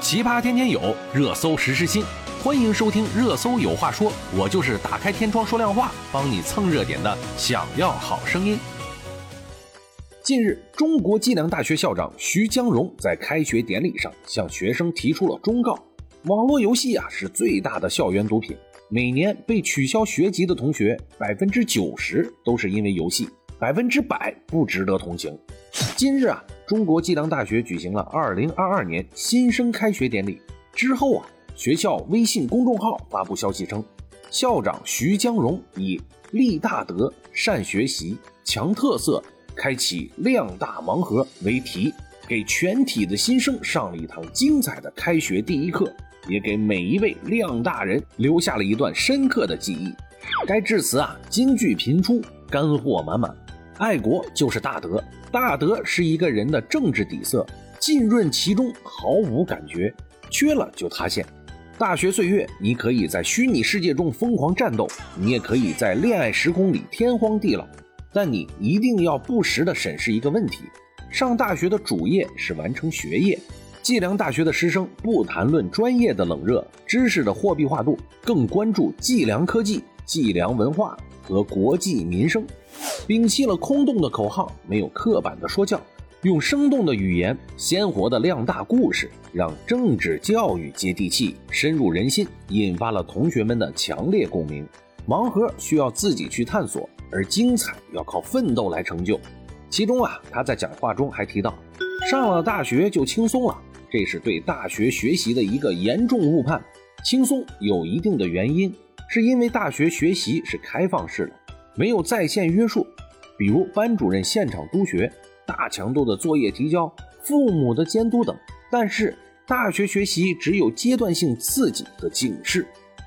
奇葩天天有，热搜时时新。欢迎收听《热搜有话说》，我就是打开天窗说亮话，帮你蹭热点的。想要好声音。近日，中国计量大学校长徐江荣在开学典礼上向学生提出了忠告：网络游戏啊是最大的校园毒品，每年被取消学籍的同学百分之九十都是因为游戏，百分之百不值得同情。今日啊。中国计量大学举行了2022年新生开学典礼之后啊，学校微信公众号发布消息称，校长徐江荣以“立大德、善学习、强特色，开启量大盲盒”为题，给全体的新生上了一堂精彩的开学第一课，也给每一位量大人留下了一段深刻的记忆。该致辞啊，金句频出，干货满满。爱国就是大德，大德是一个人的政治底色，浸润其中毫无感觉，缺了就塌陷。大学岁月，你可以在虚拟世界中疯狂战斗，你也可以在恋爱时空里天荒地老，但你一定要不时地审视一个问题：上大学的主业是完成学业。计量大学的师生不谈论专业的冷热、知识的货币化度，更关注计量科技、计量文化和国计民生。摒弃了空洞的口号，没有刻板的说教，用生动的语言、鲜活的量大故事，让政治教育接地气、深入人心，引发了同学们的强烈共鸣。盲盒需要自己去探索，而精彩要靠奋斗来成就。其中啊，他在讲话中还提到，上了大学就轻松了，这是对大学学习的一个严重误判。轻松有一定的原因，是因为大学学习是开放式的。没有在线约束，比如班主任现场督学、大强度的作业提交、父母的监督等。但是大学学习只有阶段性刺激和警示，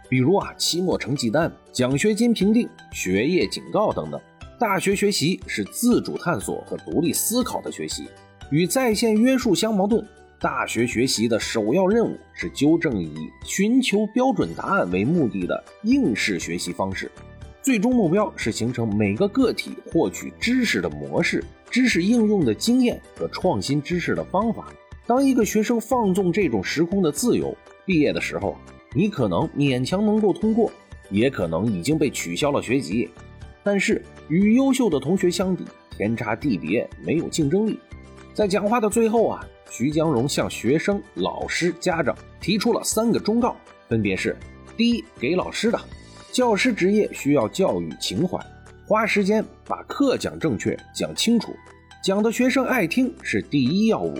比如啊期末成绩单、奖学金评定、学业警告等等。大学学习是自主探索和独立思考的学习，与在线约束相矛盾。大学学习的首要任务是纠正以寻求标准答案为目的的应试学习方式。最终目标是形成每个个体获取知识的模式、知识应用的经验和创新知识的方法。当一个学生放纵这种时空的自由，毕业的时候，你可能勉强能够通过，也可能已经被取消了学籍。但是与优秀的同学相比，天差地别，没有竞争力。在讲话的最后啊，徐江荣向学生、老师、家长提出了三个忠告，分别是：第一，给老师的。教师职业需要教育情怀，花时间把课讲正确、讲清楚，讲的学生爱听是第一要务。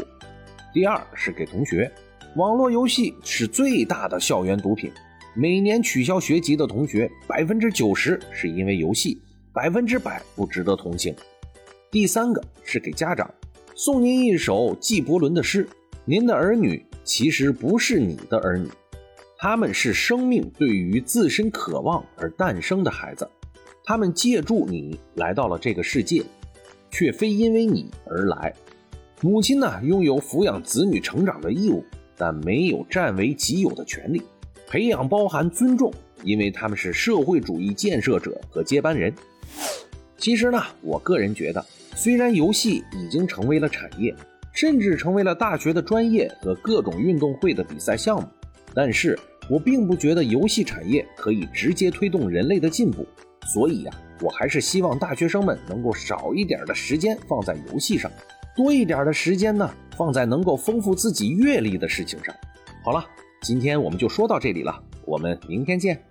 第二是给同学，网络游戏是最大的校园毒品，每年取消学籍的同学百分之九十是因为游戏，百分之百不值得同情。第三个是给家长，送您一首纪伯伦的诗：您的儿女其实不是你的儿女。他们是生命对于自身渴望而诞生的孩子，他们借助你来到了这个世界，却非因为你而来。母亲呢，拥有抚养子女成长的义务，但没有占为己有的权利。培养包含尊重，因为他们是社会主义建设者和接班人。其实呢，我个人觉得，虽然游戏已经成为了产业，甚至成为了大学的专业和各种运动会的比赛项目，但是。我并不觉得游戏产业可以直接推动人类的进步，所以呀，我还是希望大学生们能够少一点的时间放在游戏上，多一点的时间呢放在能够丰富自己阅历的事情上。好了，今天我们就说到这里了，我们明天见。